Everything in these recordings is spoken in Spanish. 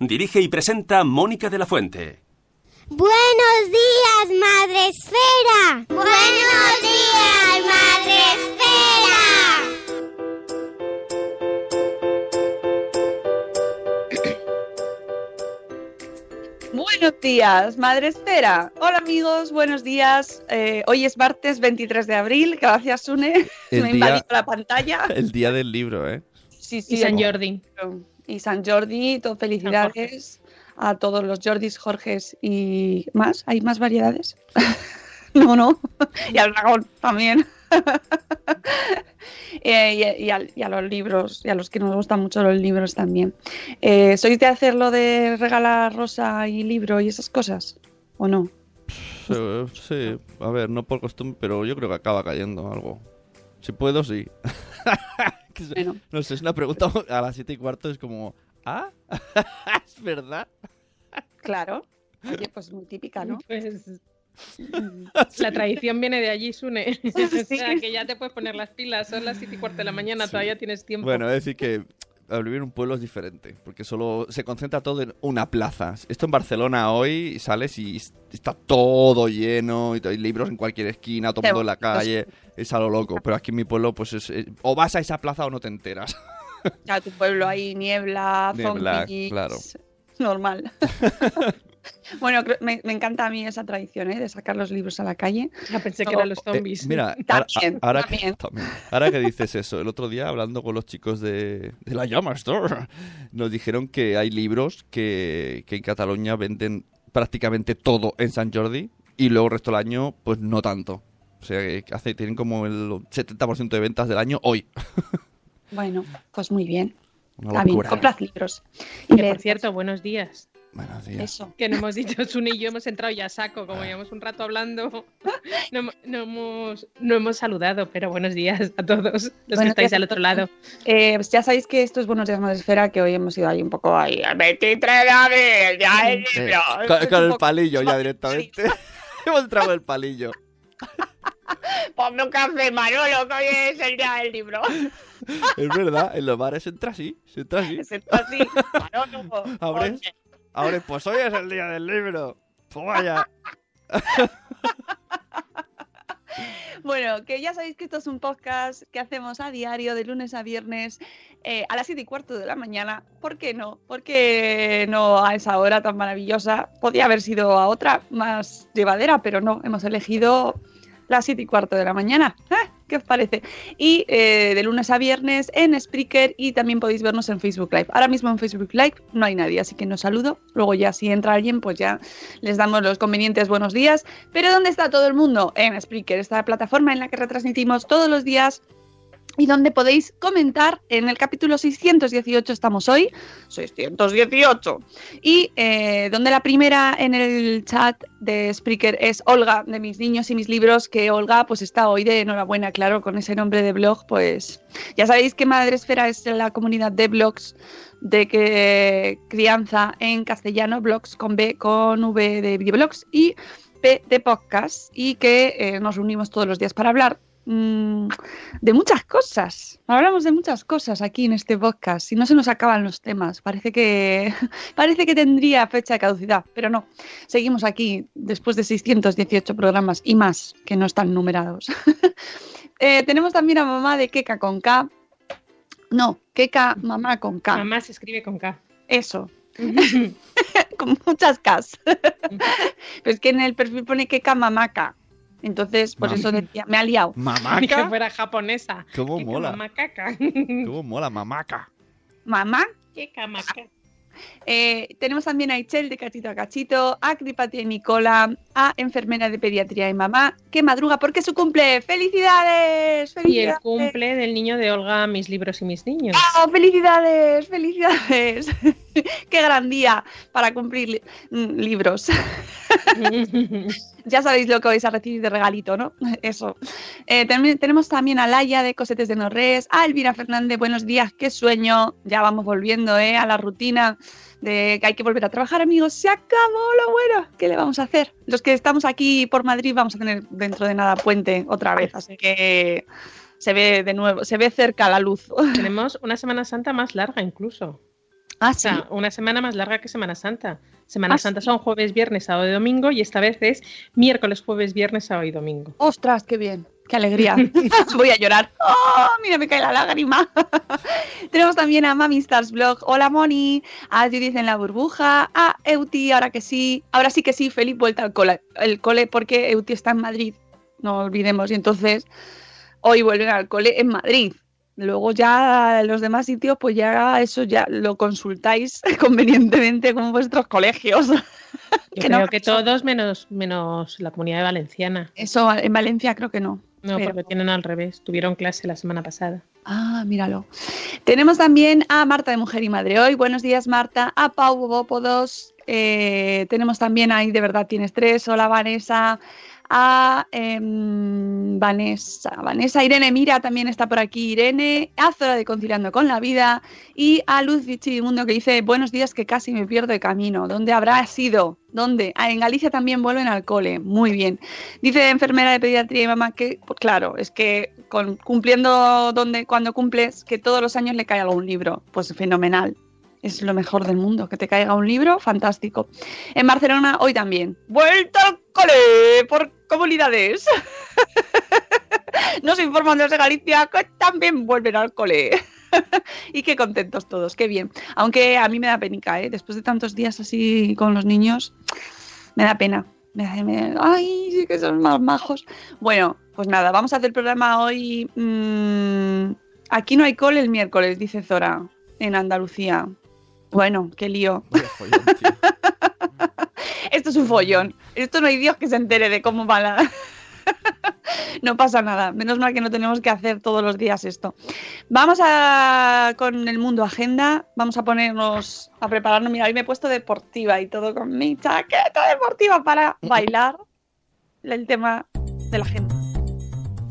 Dirige y presenta Mónica de la Fuente. Buenos días, Madre Esfera. Buenos días, Madre Esfera. Buenos días, Madre Esfera. Hola amigos, buenos días. Eh, hoy es martes 23 de abril. Gracias, Sune. El Me ha día- invadido la pantalla. El día del libro, ¿eh? Sí, sí, Y San Jordi. Y San Jordi, todo felicidades a todos los Jordis, Jorges y más. ¿Hay más variedades? no, no. y al dragón también. Eh, y, a los libros, y a los que nos gustan mucho los libros también. Eh, ¿Sois de hacerlo de regalar rosa y libro y esas cosas? ¿O no? Sí, sí, a ver, no por costumbre, pero yo creo que acaba cayendo algo. Si puedo, sí. Bueno. No sé, es una pregunta a las siete y cuarto, es como, ¿ah? ¿Es verdad? Claro. Oye, pues muy típica, ¿no? Pues la tradición viene de allí, Sune. o sea, que ya te puedes poner las pilas. Son las siete y cuarto de la mañana, todavía tienes tiempo. Bueno, es decir que vivir en un pueblo es diferente, porque solo se concentra todo en una plaza. Esto en Barcelona hoy sales y está todo lleno, y hay libros en cualquier esquina, todo el Qué mundo en la calle, es a lo loco. Pero aquí en mi pueblo, pues es, es- o vas a esa plaza o no te enteras. A tu pueblo hay niebla, Niebla, zombies, claro. Normal. bueno, me, me encanta a mí esa tradición, ¿eh? De sacar los libros a la calle. Ya pensé que eran los zombies. Eh, mira, ahora, También, ahora también. Que, también. Ahora que dices eso, el otro día hablando con los chicos de, de la Llama Store, nos dijeron que hay libros que, que en Cataluña venden prácticamente todo en San Jordi y luego el resto del año, pues no tanto. O sea, que hace, tienen como el 70% de ventas del año hoy. Bueno, pues muy bien. Una Está bien, comprad libros. Que, leed, por cierto, buenos días. Buenos días. Eso. Que no hemos dicho, Sune y yo hemos entrado ya a saco, como llevamos un rato hablando. No, no hemos, no hemos saludado, pero buenos días a todos los que estáis al otro lado. Eh, pues ya sabéis que esto es Buenos Días Madre Esfera, que hoy hemos ido ahí un poco ahí. El 23 de abril, ya el Sí, libro. con, el palillo ya directamente. Hemos entrado el palillo. Ponme un café, Manolo, que hoy es el día del libro. Es verdad, en los bares entra así, se entra así. Es esto así, Manolo. Abres. Ahora, pues hoy es el día del libro. Pues vaya. Bueno, que ya sabéis que esto es un podcast que hacemos a diario, de lunes a viernes, eh, a las 7 y cuarto de la mañana. ¿Por qué no? ¿Por qué no a esa hora tan maravillosa? Podría haber sido a otra más llevadera, pero no, hemos elegido las 7 y cuarto de la mañana. ¿Eh? ¿Qué os parece? Y eh, de lunes a viernes en Spreaker y también podéis vernos en Facebook Live. Ahora mismo en Facebook Live no hay nadie, así que no saludo. Luego ya si entra alguien, pues ya les damos los convenientes buenos días. Pero ¿dónde está todo el mundo? En Spreaker, esta plataforma en la que retransmitimos todos los días y donde podéis comentar. En el capítulo 618 estamos hoy, 618, y eh, donde la primera en el chat de Spreaker es Olga, de mis niños y mis libros, que Olga pues está hoy de enhorabuena, claro, con ese nombre de blog, pues ya sabéis que Madresfera es la comunidad de blogs de que crianza en castellano, blogs con B, con V de videoblogs y P de podcast, y que eh, nos reunimos todos los días para hablar mm, de muchas cosas. Hablamos de muchas cosas aquí en este podcast y no se nos acaban los temas. Parece que, parece que tendría fecha de caducidad, pero no. Seguimos aquí después de 618 programas y más que no están numerados. Eh, tenemos también a mamá de Keka con K. No, Keka mamá con K. Mamá se escribe con K. Eso. con muchas Ks. Pero es que en el perfil pone Keka mamaka. Entonces, por Mam- eso decía, me ha liado. Ni que ¿Mamaca? fuera japonesa. ¿Cómo mola? Macaca. ¿Cómo mola, mamaca? Mamá. Qué camaca. Eh, tenemos también a Ichel de Cachito a Cachito, a Cripatia y Nicola, a enfermera de pediatría y mamá, que madruga porque es su cumple. ¡Felicidades! Y el ¡Felicidades! cumple del niño de Olga, mis libros y mis niños. ¡Oh, ¡Felicidades! ¡Felicidades! ¡Qué gran día para cumplir li- mm, libros! ya sabéis lo que vais a recibir de regalito, ¿no? Eso. Eh, tenemos también a Laia de Cosetes de Norres, a Elvira Fernández, buenos días, qué sueño. Ya vamos volviendo ¿eh? a la rutina de que hay que volver a trabajar, amigos. Se acabó lo bueno. ¿Qué le vamos a hacer? Los que estamos aquí por Madrid vamos a tener dentro de nada puente otra vez, así que se ve de nuevo, se ve cerca la luz. Tenemos una Semana Santa más larga incluso. Ah, O sea, una semana más larga que Semana Santa. Semana Ah, Santa sí. son jueves, viernes, sábado y domingo y esta vez es miércoles, jueves, viernes, sábado y domingo. ¡Ostras, qué bien! ¡Qué alegría! Voy a llorar. ¡Oh, mira, me cae la lágrima! Tenemos también a Mami Stars Blog. Hola, Moni. A Judith en la burbuja. A Euti, ahora que sí. Ahora sí que sí, Felipe, vuelta al cole. El cole porque Euti está en Madrid. No olvidemos. Y entonces, hoy vuelven al cole en Madrid. Luego ya los demás sitios, pues ya eso ya lo consultáis convenientemente con vuestros colegios. Yo Que creo no, que todos menos, menos la comunidad valenciana. Eso en Valencia creo que no. No, Pero- porque tienen al revés. Tuvieron clase la semana pasada. Ah, míralo. Tenemos también a Marta de Mujer y Madre Hoy. Buenos días, Marta. A Pau Bobópodos. Eh, tenemos también ahí, de verdad tienes tres. Hola, Vanessa. A em, Vanessa. Vanessa. Irene Mira también está por aquí. Irene. A Zora de Conciliando con la Vida. Y a Luz Mundo que dice: Buenos días, que casi me pierdo de camino. ¿Dónde habrá sido? ¿Dónde? Ah, en Galicia también vuelven al cole. Muy bien. Dice enfermera de pediatría y mamá que, pues claro, es que con, cumpliendo donde, cuando cumples, que todos los años le cae algún libro. Pues fenomenal. Es lo mejor del mundo. Que te caiga un libro, fantástico. En Barcelona, hoy también. ¡Vuelta al cole! Por comunidades. Nos informan desde Galicia que también vuelven al cole. y qué contentos todos, qué bien. Aunque a mí me da penica, ¿eh? Después de tantos días así con los niños, me da pena. Me da- ay, sí que son más majos. Bueno, pues nada, vamos a hacer el programa hoy. mm, aquí no hay cole el miércoles, dice Zora, en Andalucía. Bueno, qué lío. Follón. Esto es un follón. Esto no hay Dios que se entere de cómo va la... no pasa nada. Menos mal que no tenemos que hacer todos los días esto. Vamos a con el mundo agenda. Vamos a ponernos a prepararnos. Mira, hoy me he puesto deportiva y todo con mi chaqueta deportiva para bailar el tema de la agenda.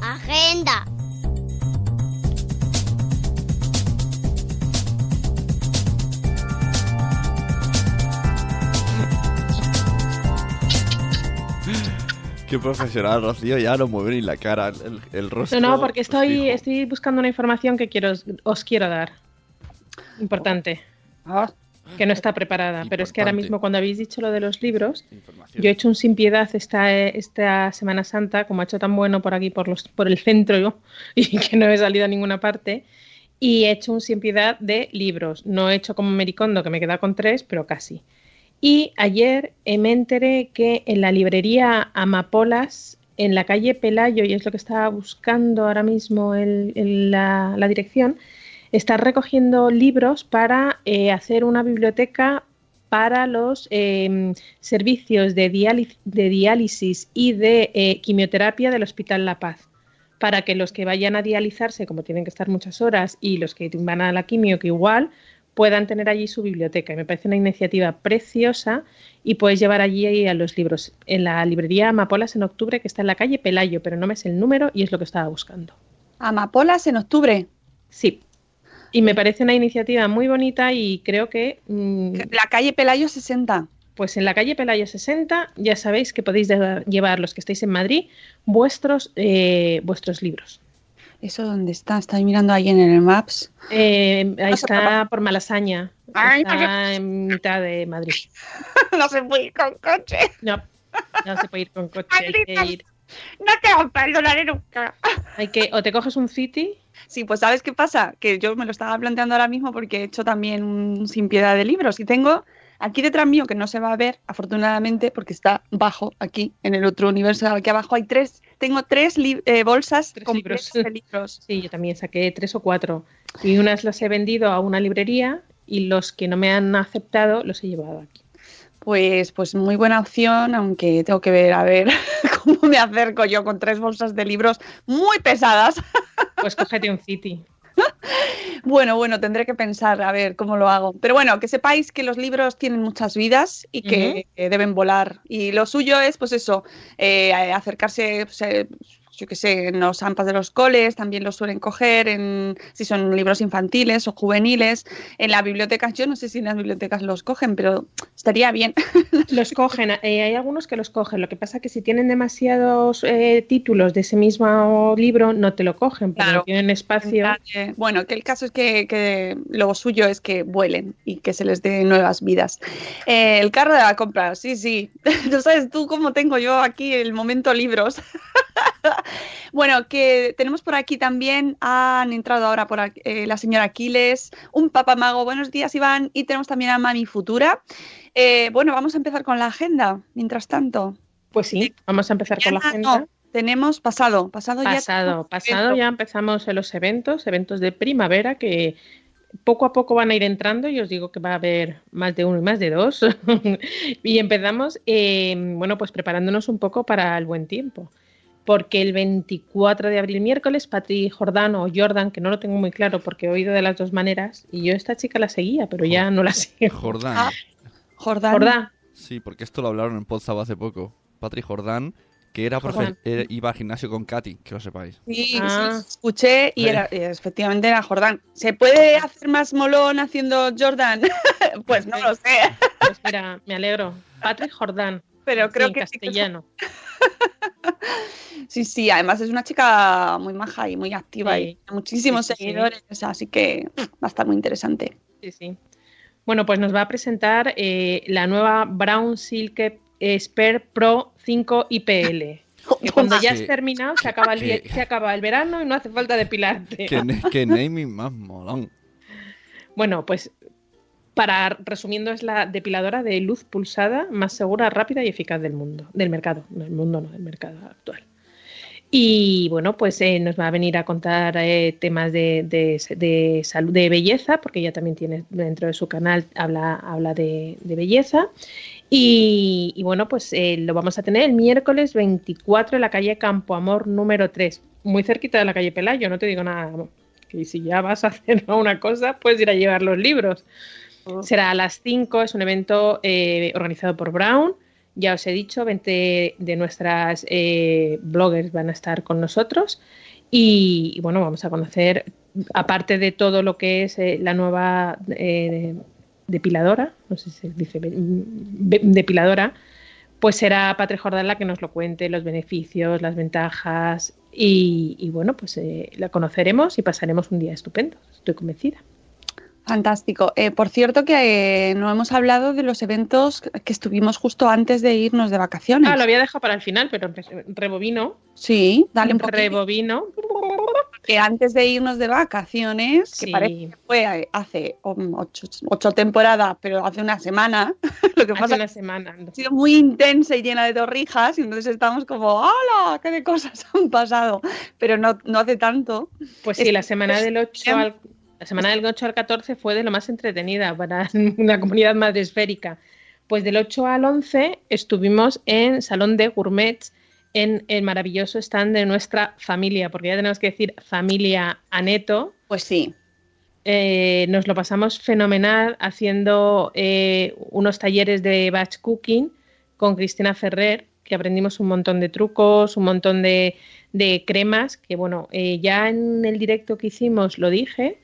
Agenda. Qué profesional, Rocío, ya no mueve ni la cara, el, el rostro. No, no, porque estoy, buscando una información que quiero, os quiero dar. Importante. Ah, Que no está preparada. Pero es que ahora mismo, cuando habéis dicho lo de los libros, yo he hecho un sin piedad esta, esta Semana Santa, como ha hecho tan bueno por aquí, por, los, por el centro, y que no he salido a ninguna parte. Y he hecho un sin piedad de libros. No he hecho como Mericondo, que me queda con tres, pero casi. Y ayer me enteré que en la librería Amapolas, en la calle Pelayo, y es lo que estaba buscando ahora mismo el- la, dirección, está recogiendo libros para eh, hacer una biblioteca para los eh, servicios de, diálisis, de diálisis y de eh, quimioterapia del Hospital La Paz. para que los que vayan a dializarse, como tienen que estar muchas horas, y los que van a la quimio, que igual, puedan tener allí su biblioteca. Y me parece una iniciativa preciosa y puedes llevar allí a los libros. En la librería Amapolas en octubre, que está en la calle Pelayo, pero no me sé el número y es lo que estaba buscando. Amapolas en octubre. Sí. Y me parece una iniciativa muy bonita y creo que... Mm, la calle Pelayo 60. Pues en la calle Pelayo 60 ya sabéis que podéis llevar los que estáis en Madrid vuestros, eh, vuestros libros. ¿Eso dónde está? Estoy mirando ahí en el Maps. Eh, ahí está por Malasaña. está en mitad de Madrid. no se puede ir con coche. No, no se puede ir con coche. Hay que ir. No te perdonaré nunca. Hay que, o te coges un City. Sí, pues ¿sabes qué pasa? Que yo me lo estaba planteando ahora mismo porque he hecho también un sin piedad de libros y tengo Aquí detrás mío, que no se va a ver, afortunadamente, porque está bajo, aquí, en el otro universo, aquí abajo hay tres, tengo tres eh, bolsas tres libros. de libros. Sí, yo también saqué tres o cuatro. Y unas las he vendido a una librería y los que no me han aceptado los he llevado aquí. Pues, pues muy buena opción, aunque tengo que ver a ver cómo me acerco yo con tres bolsas de libros muy pesadas. Pues cógete un City. Bueno, bueno, tendré que pensar a ver cómo lo hago. Pero bueno, que sepáis que los libros tienen muchas vidas y que deben volar. Y lo suyo es, pues eso, eh, acercarse, pues, eh, yo qué sé, en los AMPAs de los coles también los suelen coger, en, si son libros infantiles o juveniles, en las bibliotecas, yo no sé si en las bibliotecas los cogen, pero estaría bien. Los cogen, eh, hay algunos que los cogen, lo que pasa es que si tienen demasiados eh, títulos de ese mismo libro, no te lo cogen, porque no tienen espacio. Bueno, que el caso es que, lo suyo es que vuelen y que se les dé nuevas vidas. Eh, el carro de la compra, sí, sí. No sabes tú cómo tengo yo aquí el momento libros. bueno, que tenemos por aquí también, han entrado ahora por eh, la señora Aquiles, un papamago, buenos días Iván, y tenemos también a Mami Futura. Eh, bueno, vamos a empezar con la agenda, mientras tanto. Pues sí, vamos a empezar con la agenda. tenemos pasado, pasado, ya. Pasado, pasado ya empezamos en los eventos, eventos de primavera que poco a poco van a ir entrando y os digo que va a haber más de uno y más de dos. y empezamos, eh, bueno, pues preparándonos un poco para el buen tiempo porque el 24 de abril, miércoles, Patri Jordán o Jordan, que no lo tengo muy claro porque he oído de las dos maneras, y yo esta chica la seguía, pero ya no la sigo. Jordán. Ah, Jordán. Jordán. Sí, porque esto lo hablaron en Podzab hace poco. Patri Jordán, que era, iba al gimnasio con Katy, que lo sepáis. Sí, ah. escuché y era, efectivamente era Jordán. ¿Se puede hacer más molón haciendo Jordan? pues no lo sé. Pues mira, me alegro. Patri Jordán. Pero creo que castellano. Sí, sí, además es una chica muy maja y muy activa y tiene muchísimos seguidores, así que va a estar muy interesante. Sí, sí. Bueno, pues nos va a presentar eh, la nueva Brown Silk Spare Pro 5 IPL. Que cuando ya has terminado, se acaba, el, se acaba el verano y no hace falta depilarte. Que, naming más molón. Bueno, pues para resumiendo es la depiladora de luz pulsada más segura, rápida y eficaz del mundo, del mercado, del mundo no, del mercado actual. Y bueno, pues eh, nos va a venir a contar eh, temas de, de, salud, de belleza, porque ella también tiene dentro de su canal, habla, habla de, belleza. Y, bueno, pues eh, lo vamos a tener el miércoles 24 en la calle Campo Amor número 3, muy cerquita de la calle Pelayo, no te digo nada, que si ya vas a hacer una cosa, puedes ir a llevar los libros. Será a las 5, es un evento organizado por Brown. Ya os he dicho, 20 de nuestras eh, bloggers van a estar con nosotros. Y, bueno, vamos a conocer, aparte de todo lo que es eh, la nueva eh, depiladora, no sé si se dice depiladora, pues será Patri Jordán la que nos lo cuente, los beneficios, las ventajas. Y, y bueno, pues la conoceremos y pasaremos un día estupendo, estoy convencida. Fantástico. Eh, por cierto que eh, no hemos hablado de los eventos que estuvimos justo antes de irnos de vacaciones. Ah, lo había dejado para el final, pero rebobino. Sí, dale un poco. Rebobino. Que antes de irnos de vacaciones, que parece que fue hace ocho, temporadas, pero hace una semana, lo que hace pasa una semana. ha sido muy intensa y llena de torrijas, y entonces estamos como, ¡hala! ¡Qué de cosas han pasado! Pero no, no hace tanto. Pues sí, la semana del 8 al la semana del 8 al 14 fue de lo más entretenida para una comunidad madresférica. Pues del 8 al 11 estuvimos en Salón de Gourmets en el maravilloso stand de nuestra familia, porque ya tenemos que decir familia Aneto. Pues sí. Eh, nos lo pasamos fenomenal haciendo eh, unos talleres de batch cooking con Cristina Ferrer, que aprendimos un montón de trucos, un montón de, de cremas, que bueno, eh, ya en el directo que hicimos lo dije.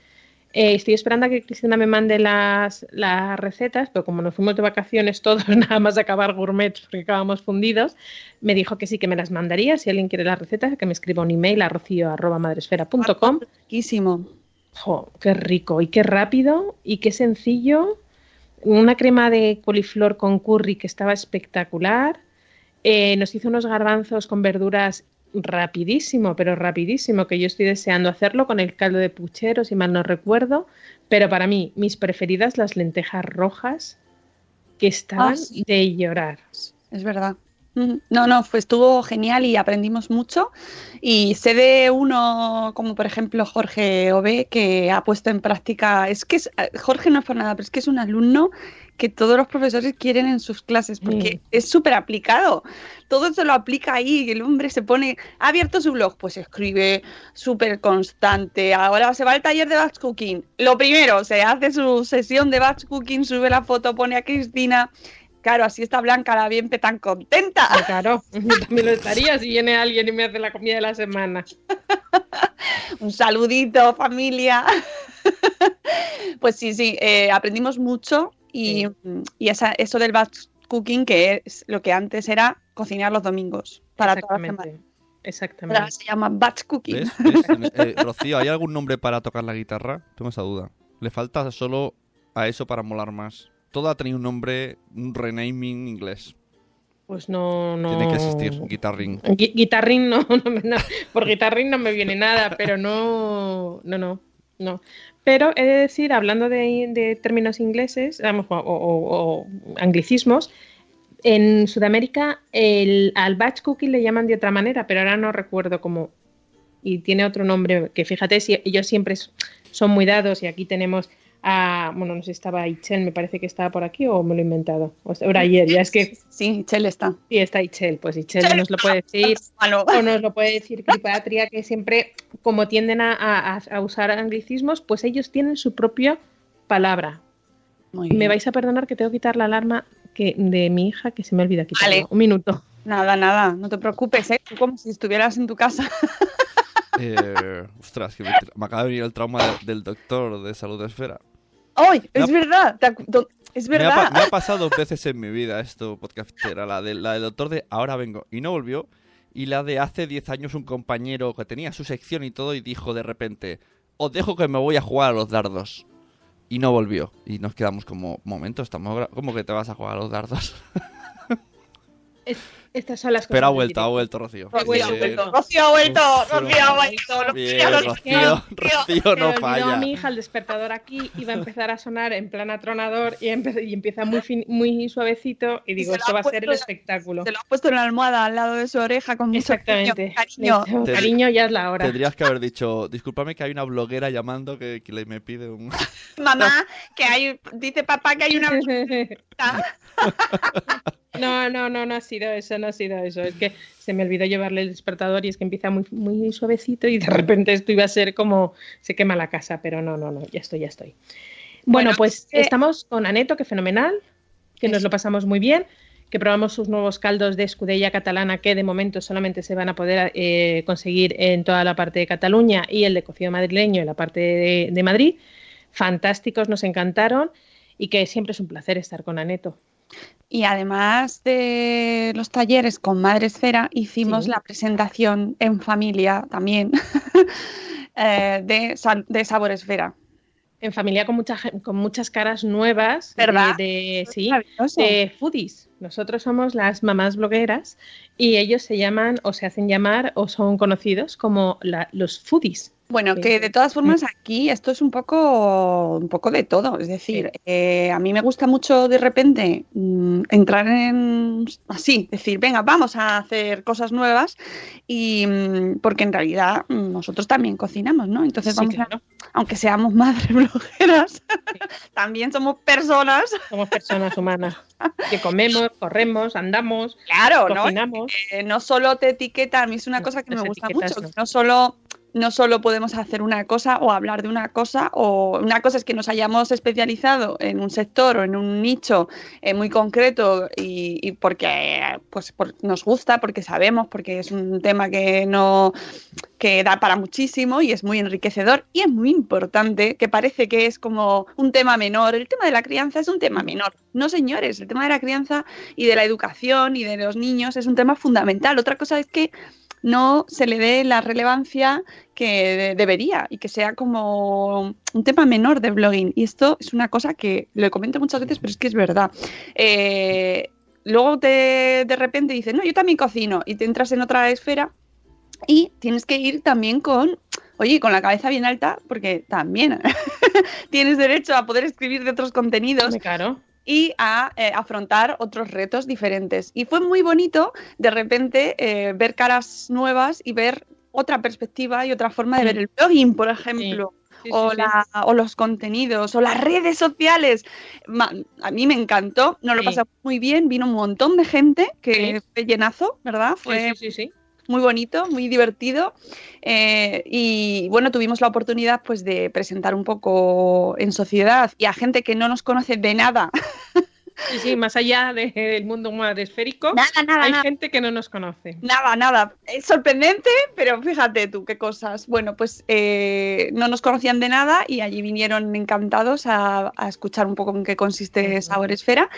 Estoy esperando a que Cristina me mande las, las, recetas, pero como nos fuimos de vacaciones todos, nada más acabar gourmet porque acabamos fundidos, me dijo que sí que me las mandaría. Si alguien quiere las recetas, que me escriba un email a rocío.madresfera.com. Riquísimo. Jo, qué rico y qué rápido y qué sencillo. Una crema de coliflor con curry que estaba espectacular. Eh, nos hizo unos garbanzos con verduras rapidísimo, pero rapidísimo, que yo estoy deseando hacerlo con el caldo de puchero, si mal no recuerdo. Pero para mí, mis preferidas, las lentejas rojas, que estaban Ah, sí. de llorar. Es verdad. No, no, fue, estuvo genial y aprendimos mucho. Y sé de uno, como por ejemplo Jorge Ove, que ha puesto en práctica. Es que es- eh, Jorge no es por nada, pero es que es un alumno que todos los profesores quieren en sus clases porque Sí. es súper aplicado. Todo se lo aplica ahí. El hombre se pone. Ha abierto su blog, pues escribe súper constante. Ahora se va al taller de batch cooking. Lo primero, se hace su sesión de batch cooking, sube la foto, pone a Cristina. Claro, así está Blanca la bien tan contenta. Ah, Claro, yo también lo estaría si viene alguien y me hace la comida de la semana. Un saludito, familia. pues sí, sí, eh, aprendimos mucho y, y esa- eso del batch cooking, que es lo que antes era cocinar los domingos para toda la semana. Exactamente. Ahora se llama batch cooking. ¿Ves? ¿Ves? Eh, Rocío, ¿hay algún nombre para tocar la guitarra? Tengo esa duda. Le falta solo a eso para molar más. Todo ha tenido un nombre, un renaming inglés. Pues no, no. Tiene que existir, Guitarrín no, no, me- no, por guitarrín no me viene nada, pero no, no, no, no. Pero he de decir, hablando de, términos ingleses, vamos, o, anglicismos, en Sudamérica el, al batch cooking le llaman de otra manera, pero ahora no recuerdo cómo. Y tiene otro nombre, que fíjate, si ellos siempre son muy dados y aquí tenemos a, bueno, no sé si estaba Ichel, me parece que estaba por aquí o me lo he inventado. O sea, era ayer, ya es que Sí, Chel está. Sí, está Ichel, pues Ichel nos lo puede decir, Malo. o nos lo puede decir Cripatria, que siempre, como tienden a, a- a usar anglicismos, pues ellos tienen su propia palabra. Muy me bien. vais a perdonar que tengo que quitar la alarma que, de mi hija, que se me olvida quitarla. Vale. Un minuto. Nada, nada, no te preocupes, ¿eh? Tú como si estuvieras en tu casa. Eh, ostras, que me, me acaba de venir el trauma de- del doctor de salud de esfera. ¡Ay! Es verdad, es Me ha, verdad. me ha pasado dos veces en mi vida esto, podcastera. La, de, la del doctor de ahora vengo y no volvió. Y la de hace 10 años un compañero que tenía su sección y todo y dijo de repente, os dejo que me voy a jugar a los dardos. Y no volvió. Y nos quedamos como, momento, estamos ¿cómo que te vas a jugar a los dardos? Es- estas son las cosas. Pero ha vuelto, ha vuelto, Rocío. Bien. ha vuelto. Rocío ha vuelto, Rocío ha vuelto. Rocío, Rocío, Rocío no falla. mi hija el despertador aquí iba a empezar a sonar en plan atronador y, empe- y empieza muy, fin- muy suavecito y digo, esto va a ser el espectáculo. Se lo ha puesto en la almohada al lado de su oreja con mucho Exactamente. cariño. Cariño, ya es la hora. Tendrías que haber dicho, discúlpame que hay una bloguera llamando que, que le me pide un... Mamá, que hay, dice papá que hay una No, no, no, no ha sido eso, no ha sido eso. Es que se me olvidó llevarle el despertador y es que empieza muy, muy suavecito y de repente esto iba a ser como se quema la casa, pero no, no, no, ya estoy, ya estoy. Bueno, Bueno, pues eh, estamos con Aneto, que fenomenal, que nos lo pasamos muy bien, que probamos sus nuevos caldos de escudella catalana que de momento solamente se van a poder eh, conseguir en toda la parte de Cataluña y el de cocido madrileño en la parte de, de Madrid. Fantásticos, nos encantaron y que siempre es un placer estar con Aneto. Y además de los talleres con Madre Esfera, hicimos Sí. la presentación en familia también eh, de, de Sabor Esfera. en familia con, mucha, con muchas caras nuevas ¿Verdad? de, de- sí, de foodies. Nosotros somos las mamás blogueras y ellos se llaman o se hacen llamar o son conocidos como la- los foodies. Bueno, que de todas formas aquí esto es un poco, un poco de todo. Es decir, eh, a mí me gusta mucho de repente mm, entrar en así, decir, venga, vamos a hacer cosas nuevas y mm, porque en realidad mm, nosotros también cocinamos, ¿no? Entonces Sí, vamos claro. a, aunque seamos madres blogueras, también somos personas. Somos personas humanas que comemos, corremos, andamos, Claro, ¿no? cocinamos. Eh, no solo te etiqueta, a mí es una No, cosa que me gusta mucho, no. que no solo no solo podemos hacer una cosa o hablar de una cosa, o una cosa es que nos hayamos especializado en un sector o en un nicho eh, muy concreto y, y porque pues, nos gusta, porque sabemos, porque es un tema que no que da para muchísimo y es muy enriquecedor y es muy importante, que parece que es como un tema menor. El tema de la crianza es un tema menor. No, señores, el tema de la crianza y de la educación y de los niños es un tema fundamental. Otra cosa es que no se le dé la relevancia que de- debería y que sea como un tema menor de blogging. Y esto es una cosa que lo comento muchas veces, pero es que es verdad. Eh, luego te, de repente dices, no, yo también cocino y te entras en otra esfera y tienes que ir también con, oye, con la cabeza bien alta, porque también tienes derecho a poder escribir de otros contenidos Claro. Y a eh, afrontar otros retos diferentes. Y fue muy bonito de repente eh, ver caras nuevas y ver otra perspectiva y otra forma de ver el blogging, por ejemplo. Sí, sí, o, la- o los contenidos, o las redes sociales. A mí me encantó, nos lo pasamos muy bien, vino un montón de gente, que fue llenazo, ¿verdad? Fue sí, sí, sí. Muy bonito, muy divertido. eh, y bueno, tuvimos la oportunidad pues de presentar un poco en sociedad y a gente que no nos conoce de nada. Sí, sí, más allá de- del mundo más esférico, Nada, nada, hay nada. gente que no nos conoce. Nada, nada. Es sorprendente, pero fíjate tú qué cosas. Bueno, pues eh, no nos conocían de nada y allí vinieron encantados a, a escuchar un poco en qué consiste Sabor Esfera.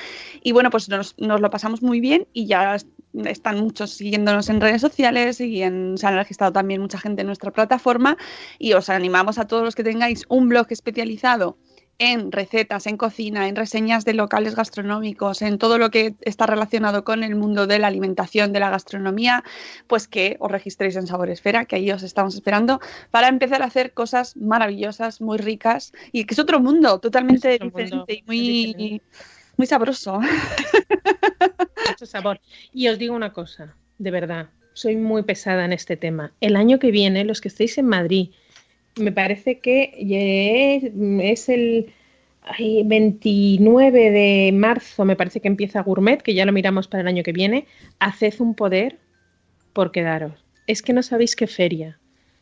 Y bueno, pues nos, nos lo pasamos muy bien y ya están muchos siguiéndonos en redes sociales y en- se han registrado también mucha gente en nuestra plataforma y os animamos a todos los que tengáis un blog especializado en recetas, en cocina, en reseñas de locales gastronómicos, en todo lo que está relacionado con el mundo de la alimentación, de la gastronomía, pues que os registréis en Sabor Esfera, que ahí os estamos esperando, para empezar a hacer cosas maravillosas, muy ricas, y que es otro mundo totalmente mundo, diferente y muy, diferente. Muy sabroso. mucho sabor. Y os digo una cosa, de verdad, soy muy pesada en este tema. El año que viene, los que estéis en Madrid, me parece que es, el ay, 29 de marzo, me parece que empieza Gourmet, que ya lo miramos para el año que viene. Haced un poder por quedaros. Es que no sabéis qué feria.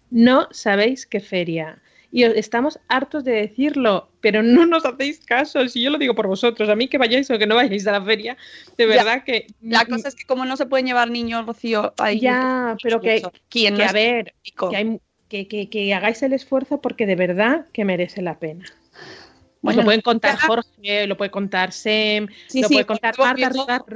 No sabéis qué feria. Y os- estamos hartos de decirlo, pero no nos hacéis caso. Si yo lo digo por vosotros, a mí que vayáis o que no vayáis a la feria, de Ya. verdad que. La cosa es que como no se pueden llevar niños, Rocío, ahí Ya, pero que, ¿Quién que no a ver, que, hay- que, que- que hagáis el esfuerzo porque de verdad que merece la pena. Bueno, lo pueden contar Jorge, lo puede contar Sem, Sí, lo sí, puede contar Marta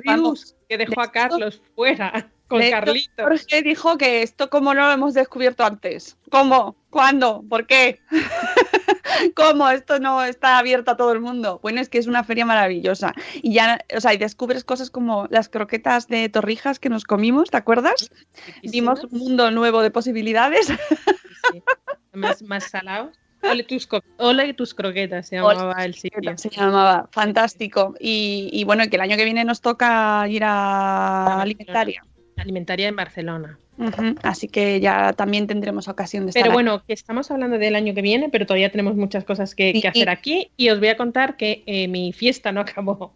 vamos, que dejó de a Carlos fuera con Carlitos. Jorge dijo que esto como no lo hemos descubierto antes. ¿Cómo? ¿Cuándo? ¿Por qué? ¿Cómo? Esto no está abierto a todo el mundo. Bueno, es que es una feria maravillosa. Y ya, o sea, y descubres cosas como las croquetas de torrijas que nos comimos, ¿te acuerdas? Vimos un mundo nuevo de posibilidades. Sí, más, más salados. Ole tus, ole tus croquetas, se Ole llamaba el sitio. Se llamaba, fantástico. Y, y bueno, que el año que viene nos toca ir a alimentaria. Alimentaria en Barcelona. Así que ya también tendremos ocasión de estar Pero bueno, que estamos hablando del año que viene, pero todavía tenemos muchas cosas que, Sí, que hacer y- aquí. Y os voy a contar que eh, mi fiesta no acabó.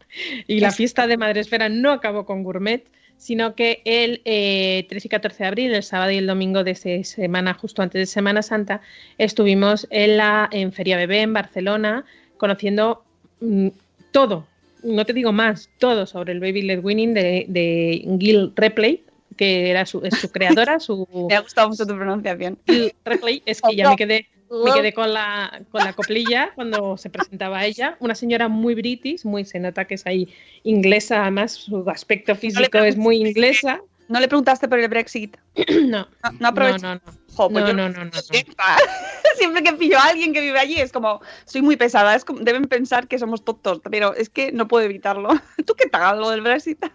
Y la Es- fiesta de Madresfera no acabó con Gourmet, sino que el eh, 13 y 14 de abril, el sábado y el domingo de esa semana, justo antes de Semana Santa, estuvimos en la en Feria Bebé en Barcelona conociendo mm, todo, no te digo más, todo sobre el Baby Led Winning de, de Gil Replay, que era su, es su creadora, su, Me ha gustado mucho tu pronunciación. Es que ya me quedé, me quedé con la, con la coplilla cuando se presentaba ella. Una señora muy british, muy, se nota que es ahí inglesa, además su aspecto físico es muy inglesa. ¿No le preguntaste por el Brexit? No, No, no no, no, no. Jo, pues No, yo no, no, no, no. sepa. Siempre que pillo a alguien que vive allí es como, soy muy pesada, es como- deben pensar que somos tontos, pero es que no puedo evitarlo. ¿Tú qué tal lo del Brexit?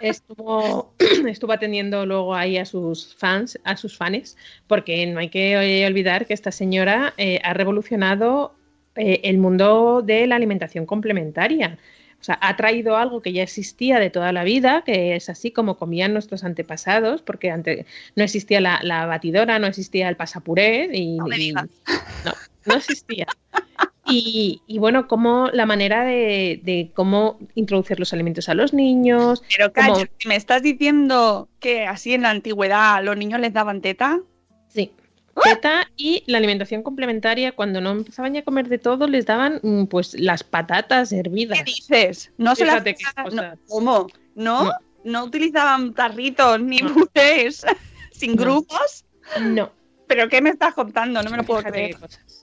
Estuvo, estuvo atendiendo luego ahí a sus fans, a sus fans, porque no hay que eh, olvidar que esta señora eh, ha revolucionado eh, el mundo de la alimentación complementaria. O sea, ha traído algo que ya existía de toda la vida, que es así como comían nuestros antepasados, porque antes no existía la, la batidora, no existía el pasapuré y, No me y- no, no existía. Y, y bueno, como la manera de, de cómo introducir los alimentos a los niños. Pero cómo- calla, ¿me estás diciendo que así en la antigüedad los niños les daban teta? Sí. Teta y la alimentación complementaria, cuando no empezaban ya a comer de todo, les daban mm, pues las patatas hervidas. ¿Qué dices? No se las no. ¿Cómo? ¿No? No. ¿No utilizaban tarritos ni purés sin No. grupos? No. ¿Pero qué me estás contando? No me lo puedo creer. cosas.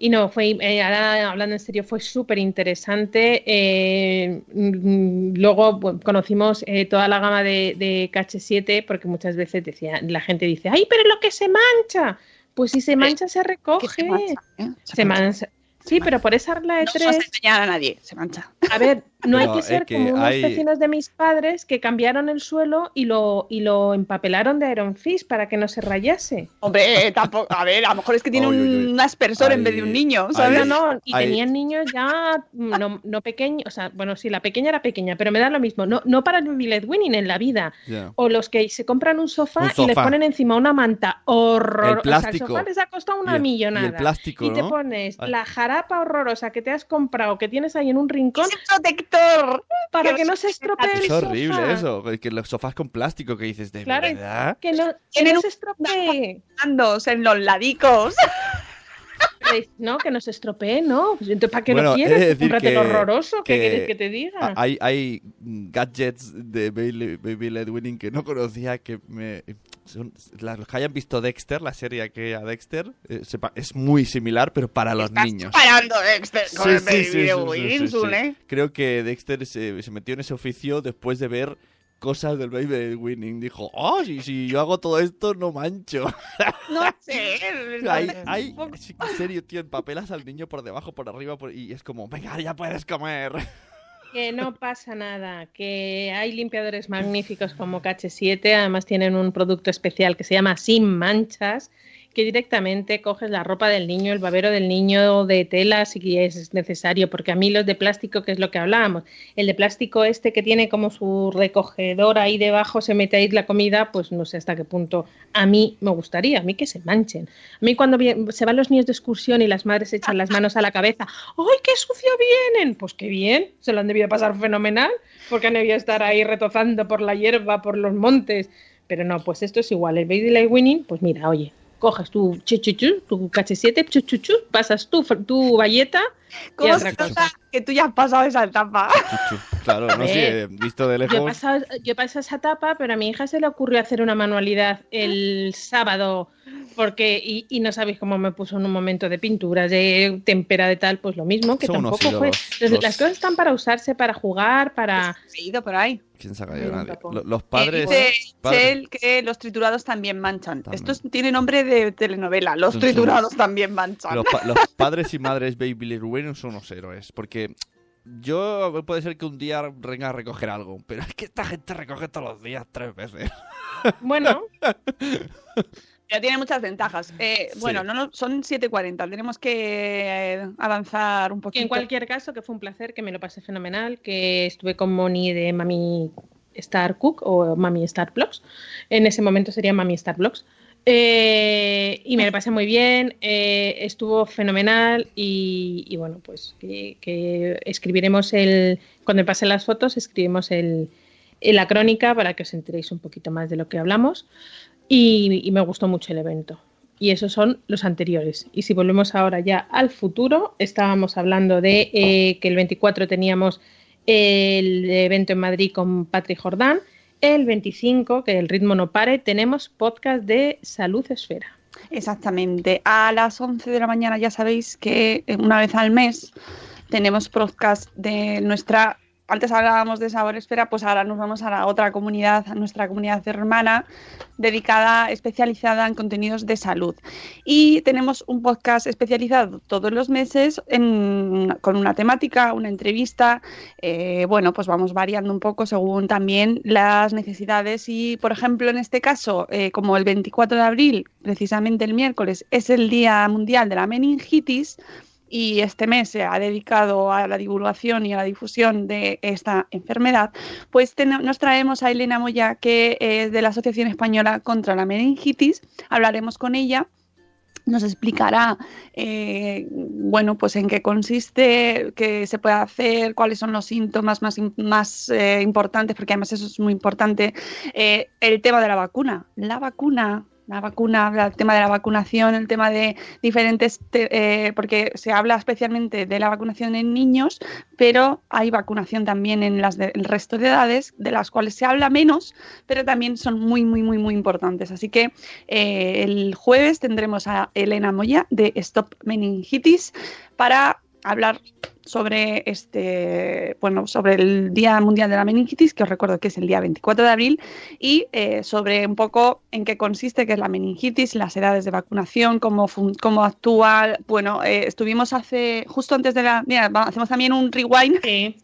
Y no, fue, eh, ahora hablando en serio, fue súper interesante. Eh, mm, luego bueno, conocimos eh, toda la gama de, de KH7, porque muchas veces decía, la gente dice, ¡ay, pero lo que se mancha! Pues si se mancha, se ¿Qué recoge. se mancha, eh? Se mancha. Sí, pero por esa regla de No tres. vas a enseñar a nadie, se mancha. A ver, no hay que es ser que como unos hay- vecinos de mis padres que cambiaron el suelo y lo, y lo empapelaron de Iron Fist para que no se rayase. Hombre, eh, tampoco. A ver, a lo mejor es que tiene un aspersor en vez de un niño. ¿sabes? No, no, y Hay- tenían niños ya mm, no, no pequeños, o sea, bueno, sí, la pequeña era pequeña, pero me da lo mismo, no, no para el led winning en la vida. O los que se compran un sofá, Un y les ponen encima una manta horrorosa. El plástico. O sea, el sofá les ha costado Y una el- millonada. y el plástico, Y te ¿no? pones Ay. la jarapa horrorosa que te has comprado, que tienes ahí en un rincón, ¡Ese protector! para que que no se estropee el Es horrible sofá. eso, que los sofás con plástico que dices, ¿de Claro, verdad? Que no, que Tienen no un- se estropee. Andos en los ladicos. No, que no se estropee, ¿no? Pues Entonces, ¿para qué Bueno, lo quieres? Cómprate que- lo horroroso. ¿Qué que quieres que te diga? Hay, hay gadgets de Baby, Baby Led Winning que no conocía que me... son- las- los que hayan visto Dexter, la serie que a Dexter, eh, sepa- es muy similar, pero para los Estás niños. parando Dexter con Sí, el sí, Baby sí, de sí, sí, Winson, sí, sí. ¿eh? Creo que Dexter se, se metió en ese oficio después de ver cosas del Baby Winning. Dijo, oh, si, si yo hago todo esto, no mancho. No sé. Hay, hay, en serio, tío, empapelas al niño por debajo, por arriba, por- y es como, venga, ya puedes comer. Que no pasa nada, que hay limpiadores magníficos como KH7, además tienen un producto especial que se llama Sin Manchas, que directamente coges la ropa del niño, el babero del niño de tela si es necesario, porque a mí los de plástico, que es lo que hablábamos, el de plástico este que tiene como su recogedor ahí debajo, se mete ahí la comida, pues no sé hasta qué punto a mí me gustaría, a mí que se manchen. A mí cuando se van los niños de excursión y las madres echan las manos a la cabeza, ¡ay, qué sucio vienen! Pues qué bien, se lo han debido pasar fenomenal, porque han debido estar ahí retozando por la hierba, por los montes. Pero no, pues esto es igual, el Baby Light Winning, pues mira, oye, coges tu chuchuchu, tu KH7, chuchuchu, pasas tu, tu valleta ¿Cómo se nota que tú ya has pasado esa etapa? Chuchu. Claro, no sé, visto de Yo he, lejos. pasado, yo he pasado esa etapa, pero a mi hija se le ocurrió hacer una manualidad el sábado, porque y, y no sabéis cómo me puso en un momento de pintura, de tempera, de tal, pues lo mismo, que Son tampoco fue. Las- los- Las cosas están para usarse, para jugar, para. He ido por ahí. ¿Quién saca Ay, yo? un Nadie. Los Eh, padres. dice padres- Chel que los triturados también manchan. También. Esto es- tiene nombre de telenovela. Los triturados también manchan. Los, pa- los padres y madres Baby Winning son unos héroes. Porque yo puede ser que un día venga a recoger algo. Pero es que esta gente recoge todos los días tres veces. Bueno, Pero tiene muchas ventajas. Eh, Sí. Bueno, no, no, son 7.40. Tenemos que eh, avanzar un poquito. en cualquier caso, que fue un placer, que me lo pasé fenomenal, que estuve con Moni de Mami Star Cook o Mami Star Vlogs. En ese momento sería Mami Star Vlogs. Eh, y me lo pasé muy bien, eh, estuvo fenomenal y, y bueno, pues que, que escribiremos el, cuando me pasen las fotos, escribimos el, la crónica para que os enteréis un poquito más de lo que hablamos y, me gustó mucho el evento. Y esos son los anteriores. Y si volvemos ahora ya al futuro, estábamos hablando de eh, que el 24 teníamos el evento en Madrid con Patrick Jordán. El 25, que el ritmo no pare, tenemos podcast de Salud Esfera. Exactamente. A las 11 de la mañana ya sabéis que una vez al mes tenemos podcast de nuestra... Antes hablábamos de Sabor Esfera, pues ahora nos vamos a la otra comunidad, a nuestra comunidad hermana, dedicada, especializada en contenidos de salud. Y tenemos un podcast especializado todos los meses con una temática, una entrevista. eh, bueno, pues vamos variando un poco según también las necesidades. Y, por ejemplo, en este caso, eh, como el 24 de abril, precisamente el miércoles, es el Día Mundial de la Meningitis, y este mes se ha dedicado a la divulgación y a la difusión de esta enfermedad, pues nos traemos a Elena Moya, que es de la Asociación Española contra la Meningitis. Hablaremos con ella nos explicará eh, bueno pues en qué consiste qué se puede hacer cuáles son los síntomas más, eh, importantes porque además eso es muy importante eh, el tema de la vacuna la vacuna la vacuna, el tema de la vacunación, el tema de diferentes, eh, porque se habla especialmente de la vacunación en niños, pero hay vacunación también en las resto de edades, de las cuales se habla menos, pero también son muy, muy, muy, muy importantes. Así que eh, el jueves tendremos a Elena Moya de Stop Meningitis para hablar sobre este, bueno, sobre el Día Mundial de la Meningitis, que os recuerdo que es el día 24 de abril, y eh, sobre un poco en qué consiste, qué es la meningitis, las edades de vacunación, cómo, cómo actúa. Bueno, eh, estuvimos hace, justo antes de la. Mira, hacemos también un rewind. Sí.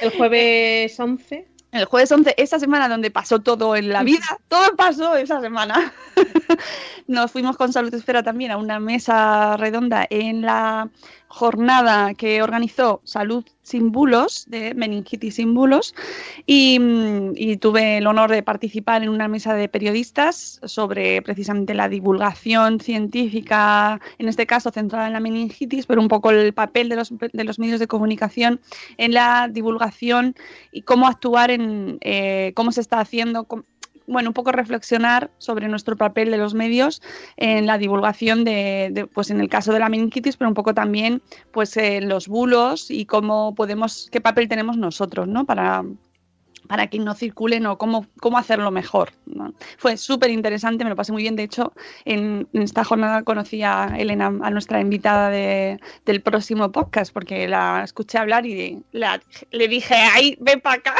El jueves 11 el jueves 11, esa semana donde pasó todo en la vida, todo pasó esa semana. Nos fuimos con Salud Esfera también a una mesa redonda en la jornada que organizó Salud sin de meningitis sin bulos, y, tuve el honor de participar en una mesa de periodistas sobre precisamente la divulgación científica, en este caso centrada en la meningitis, pero un poco el papel de los, de los medios de comunicación en la divulgación y cómo actuar en eh, cómo se está haciendo, bueno, un poco reflexionar sobre nuestro papel de los medios en la divulgación de, pues en el caso de la meningitis, pero un poco también, pues en los bulos y cómo podemos, qué papel tenemos nosotros, ¿no? Para, para que no circulen o cómo, cómo hacerlo mejor. Fue súper interesante, me lo pasé muy bien. De hecho, en, esta jornada conocí a Elena, a nuestra invitada del próximo podcast, porque la escuché hablar y le dije, ay, ven para acá.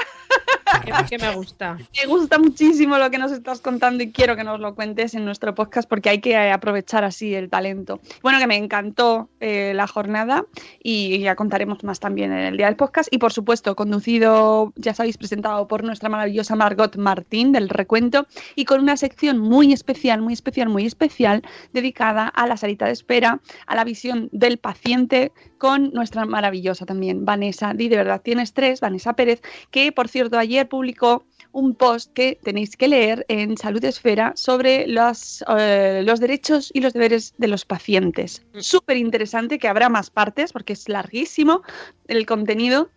que me gusta. Me gusta muchísimo lo que nos estás contando y quiero que nos lo cuentes en nuestro podcast porque hay que aprovechar así el talento. Bueno, que me encantó eh, la jornada y ya contaremos más también en el día del podcast. Y por supuesto, conducido, ya sabéis, presentado por nuestra maravillosa Margot Martín del Recuento y con una sección muy especial, muy especial, muy especial dedicada a la salita de espera, a la visión del paciente con nuestra maravillosa también Vanessa Di de verdad tienes tres, Vanessa Pérez, que por cierto ayer publicó un post que tenéis que leer en Salud Esfera sobre los, eh, los derechos y los deberes de los pacientes. Mm. Súper interesante, que habrá más partes porque es larguísimo el contenido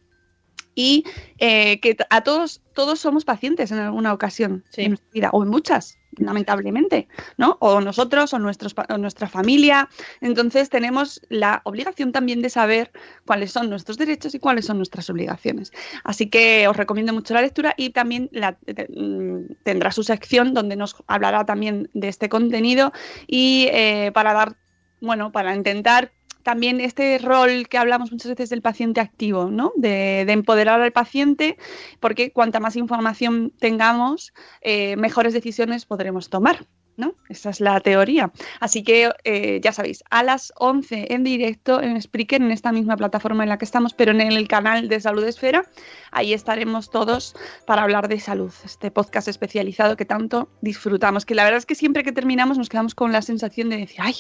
y eh, que a todos, todos somos pacientes en alguna ocasión en nuestra vida, o en muchas lamentablemente, ¿no? O nosotros o, nuestros, nuestra familia. Entonces tenemos la obligación también de saber cuáles son nuestros derechos y cuáles son nuestras obligaciones. Así que os recomiendo mucho la lectura y también la, mm, tendrá su sección donde nos hablará también de este contenido y eh, para dar, bueno, para intentar también este rol que hablamos muchas veces del paciente activo, ¿no? De, empoderar al paciente, porque cuanta más información tengamos, eh, mejores decisiones podremos tomar. ¿No? Esa es la teoría. Así que eh, ya sabéis, a las 11 en directo en Spreaker, en esta misma plataforma en la que estamos, pero en el canal de Salud Esfera, ahí estaremos todos para hablar de salud, este podcast especializado que tanto disfrutamos, que la verdad es que siempre que terminamos nos quedamos con la sensación de decir, ay,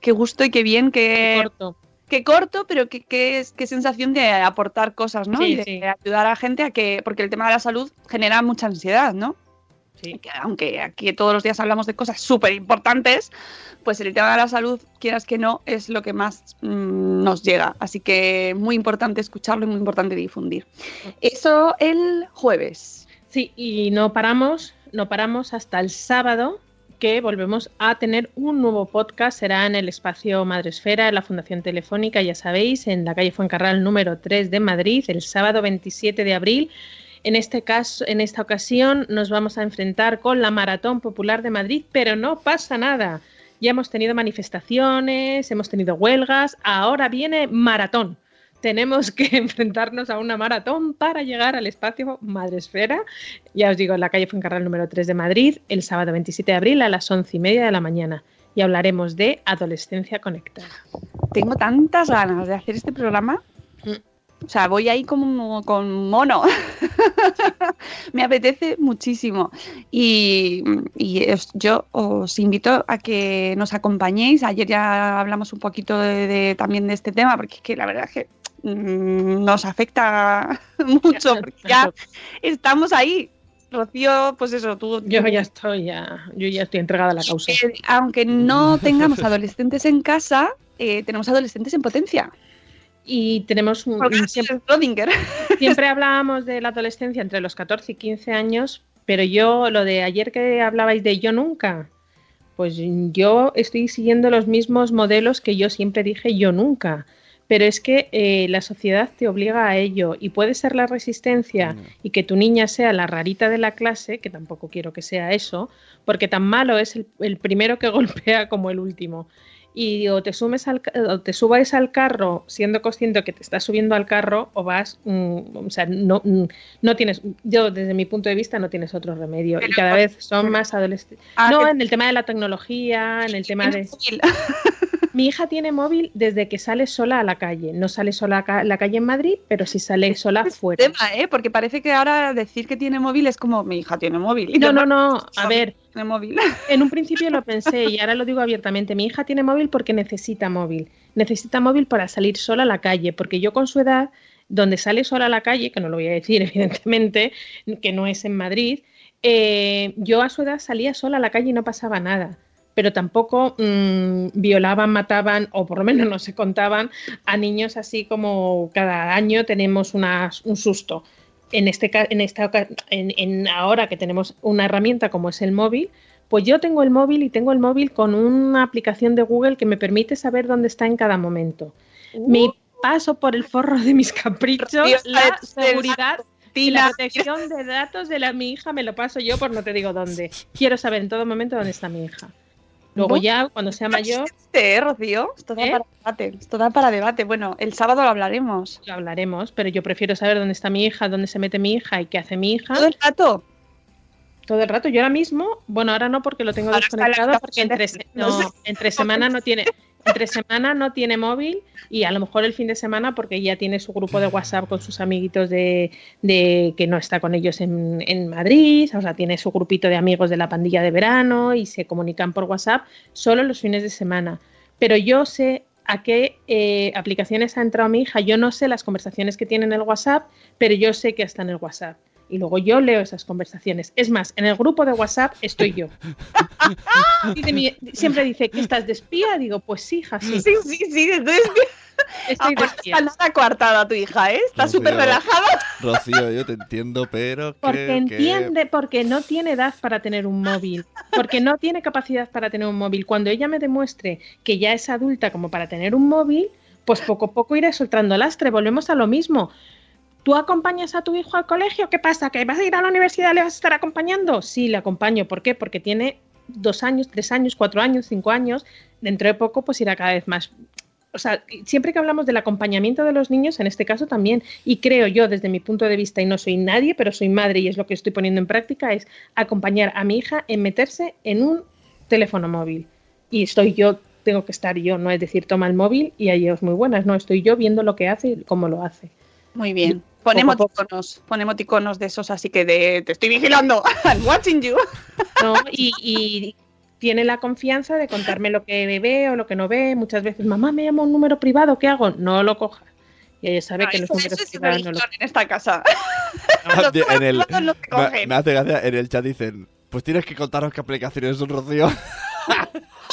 qué gusto y qué bien, qué... corto qué corto, pero qué, qué, qué, sensación de aportar cosas, ¿no? y de ayudar a la gente a que, porque el tema de la salud genera mucha ansiedad, ¿no? Aunque aquí todos los días hablamos de cosas súper importantes, pues el tema de la salud, quieras que no, es lo que más mm, nos llega. Así que muy importante escucharlo y muy importante difundir. Eso el jueves. Sí, y no paramos, no paramos hasta el sábado que volvemos a tener un nuevo podcast. Será en el espacio Madresfera, en la Fundación Telefónica, ya sabéis, en la calle Fuencarral número 3 de Madrid, el sábado 27 de abril. En este caso, en esta ocasión nos vamos a enfrentar con la Maratón Popular de Madrid, pero no pasa nada. Ya hemos tenido manifestaciones, hemos tenido huelgas, ahora viene maratón. Tenemos que enfrentarnos a una maratón para llegar al espacio Madresfera. Ya os digo, en la calle Fuencarral número 3 de Madrid, el sábado 27 de abril a las once y media de la mañana. Y hablaremos de adolescencia conectada. Tengo tantas ganas de hacer este programa. O sea, voy ahí como con mono. me apetece muchísimo. Y, y os- yo os invito a que nos acompañéis. Ayer ya hablamos un poquito de, de- también de este tema, porque es que la verdad es que mm, nos afecta mucho, porque ya estamos ahí. Rocío, pues eso, tú... Yo ya estoy, ya, yo ya estoy entregada a la causa. Eh, aunque no tengamos adolescentes en casa, eh, tenemos adolescentes en potencia. Y tenemos un, siempre, hablábamos de la adolescencia entre los 14 y 15 años, pero yo, lo de ayer que hablabais de yo nunca, pues yo estoy siguiendo los mismos modelos que yo siempre dije yo nunca. Pero es que eh, la sociedad te obliga a ello y puede ser la resistencia y que tu niña sea la rarita de la clase, que tampoco quiero que sea eso, porque tan malo es el, el primero que golpea como el último. Y o te, sumes al, o te subáis al carro siendo consciente que te estás subiendo al carro o vas, mm, o sea, no, mm, no tienes, yo desde mi punto de vista no tienes otro remedio. y cada vez son más adolescentes. Ah, no, en el tema de la tecnología, en el tema de... Móvil. Mi hija tiene móvil desde que sale sola a la calle. No sale sola a la calle en Madrid, pero sí sale sola fuera. tema, ¿eh? Porque parece que ahora decir que tiene móvil es como mi hija tiene móvil. No, no, no. A ver, Móvil. en un principio lo pensé y ahora lo digo abiertamente. Mi hija tiene móvil porque necesita móvil. Necesita móvil para salir sola a la calle, porque yo con su edad, donde sale sola a la calle, que no lo voy a decir evidentemente, que no es en Madrid, eh, yo a su edad salía sola a la calle y no pasaba nada. Pero tampoco mm, violaban, mataban, o por lo menos no se contaban a niños así como cada año tenemos una- un susto. En este en esta en, en ahora que tenemos una herramienta como es el móvil, pues yo tengo el móvil y tengo el móvil con una aplicación de Google que me permite saber dónde está en cada momento. Mi paso por el forro de mis caprichos, Dios, la seguridad y la protección de datos de la mi hija me lo paso yo por no te digo dónde. Quiero saber en todo momento dónde está mi hija. Luego ¿No? ya, cuando sea mayor, ¿Eh, Rocío? Esto da ¿Eh? para debate. Esto da para debate. Bueno, el sábado lo hablaremos. lo hablaremos, pero yo prefiero saber dónde está mi hija, dónde se mete mi hija y qué hace mi hija. Todo el rato. Todo el rato. Yo ahora mismo, bueno, ahora no porque lo tengo Ahora desconectado, porque no entre semana no tiene, entre semana no tiene móvil y a lo mejor el fin de semana porque ya tiene su grupo de WhatsApp con sus amiguitos de, de que no está con ellos en, en Madrid, o sea, tiene su grupito de amigos de la pandilla de verano y se comunican por WhatsApp solo los fines de semana. Pero yo sé a qué eh, aplicaciones ha entrado mi hija, yo no sé las conversaciones que tiene en el WhatsApp, pero yo sé que está en el WhatsApp. Y luego yo leo esas conversaciones. Es más, en el grupo de WhatsApp estoy yo. Dice mi- siempre dice que estás de espía. Digo, pues sí, hija, sí. Sí, sí, sí. Entonces, Estoy de ahora espía. está nada coartada tu hija, ¿eh? Está súper relajada. Rocío, yo te entiendo, pero Porque creo que- entiende, porque no tiene edad para tener un móvil, porque no tiene capacidad para tener un móvil. Cuando ella me demuestre que ya es adulta como para tener un móvil, pues poco a poco iré soltando lastre. Volvemos a lo mismo. ¿Tú acompañas a tu hijo al colegio? ¿Qué pasa? ¿Que vas a ir a la universidad? ¿Le vas a estar acompañando? Sí, le acompaño. ¿Por qué? Porque tiene dos años, tres años, cuatro años, cinco años. Dentro de poco, pues irá cada vez más. O sea, siempre que hablamos del acompañamiento de los niños, en este caso también, y creo yo desde mi punto de vista, y no soy nadie, pero soy madre y es lo que estoy poniendo en práctica, es acompañar a mi hija en meterse en un teléfono móvil. Y estoy yo, tengo que estar yo, no es decir, toma el móvil y ahí es muy buenas, no, estoy yo viendo lo que hace y cómo lo hace. Muy bien. Poco. emoticonos, pon emoticonos de esos así que de te estoy vigilando. I'm watching you. ¿no? Y, y tiene la confianza de contarme lo que ve o lo que no ve. Muchas veces, mamá, me llama un número privado, ¿qué hago? No lo coja. Y ella sabe Ah, que los números es privados no lo en esta casa. Ah, en el, no se me, cogen. me hace gracia, en el chat dicen, pues tienes que contaros qué aplicaciones son, Rocío.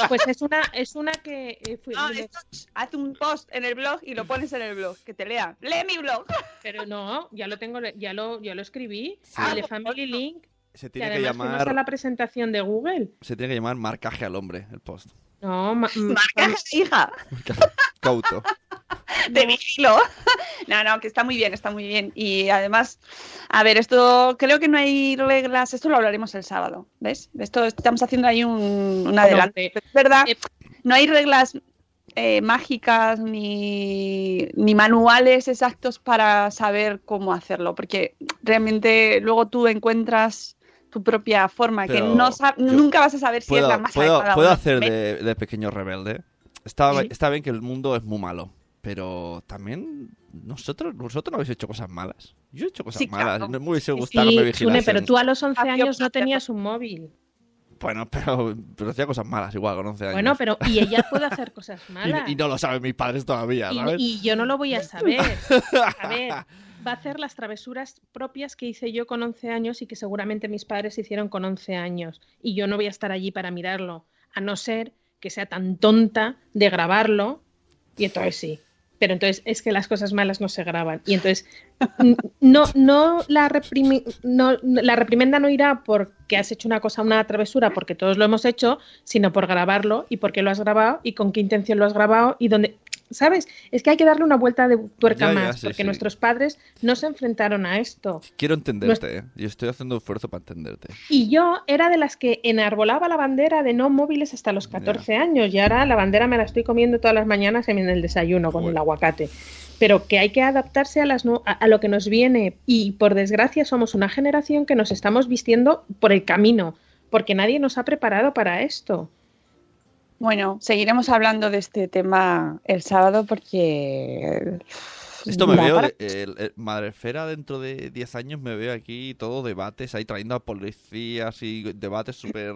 Pues es una, es una que eh, fui- No, esto, haz un post en el blog y lo pones en el blog, que te lea. Lee mi blog. pero no, ya lo tengo, ya lo, ya lo escribí. Sí. el de Family Link, Se que tiene que además a llamar, la presentación de Google. se tiene que llamar marcaje al hombre, el post. No, ma- mm, Marca, hija. Cauto. Te vigilo. No, no, que está muy bien, está muy bien. Y además, a ver, esto creo que no hay reglas, esto lo hablaremos el sábado, ¿ves? Esto estamos haciendo ahí un, un adelante. eh, Pero es verdad, eh, no hay reglas eh, mágicas ni, ni manuales exactos para saber cómo hacerlo, porque realmente luego tú encuentras tu propia forma, que Pero no sa- yo- nunca vas a saber si es ¿Puedo, la más puedo- adecuada puedo no. hacer de, de pequeño rebelde? Está, Sí. está bien que el mundo es muy malo, Pero también nosotros, vosotros no habéis hecho cosas malas. Yo he hecho cosas Sí, malas. claro. No me hubiese gustado que me Sí, Sune, vigilasen. pero tú a los 11 Hacia años no tenías un móvil. Bueno, pero, pero hacía cosas malas igual con 11 años. Bueno, pero y ella puede hacer cosas Y- malas. y, no lo saben mis padres todavía, Y- ¿sabes? y yo no lo voy a saber. A ver, va a hacer las travesuras propias que hice yo con 11 años y que seguramente mis padres hicieron con 11 años. Y yo no voy a estar allí para mirarlo, a no ser que sea tan tonta de grabarlo. Y entonces sí. Pero entonces es que las cosas malas no se graban. Y entonces no, no, la, reprimi- no la reprimenda no irá porque has hecho una cosa, una travesura, porque todos lo hemos hecho, sino por grabarlo y por qué lo has grabado y con qué intención lo has grabado y dónde. ¿Sabes? Es que hay que darle una vuelta de tuerca Ya, ya, más, sí, porque sí. nuestros padres no se enfrentaron a esto. Quiero entenderte, ¿eh? Yo estoy haciendo esfuerzo para entenderte. Y yo era de las que enarbolaba la bandera de no móviles hasta los 14 años y ahora la bandera me la estoy comiendo todas las mañanas en el desayuno con el aguacate. Pero que hay que adaptarse a, las nu- a, a lo que nos viene y por desgracia somos una generación que nos estamos vistiendo por el camino, porque nadie nos ha preparado para esto. Bueno, seguiremos hablando de este tema el sábado porque... Esto me veo, de- el- el- Madrefera dentro de 10 años me veo aquí todo debates, ahí trayendo a policías y debates súper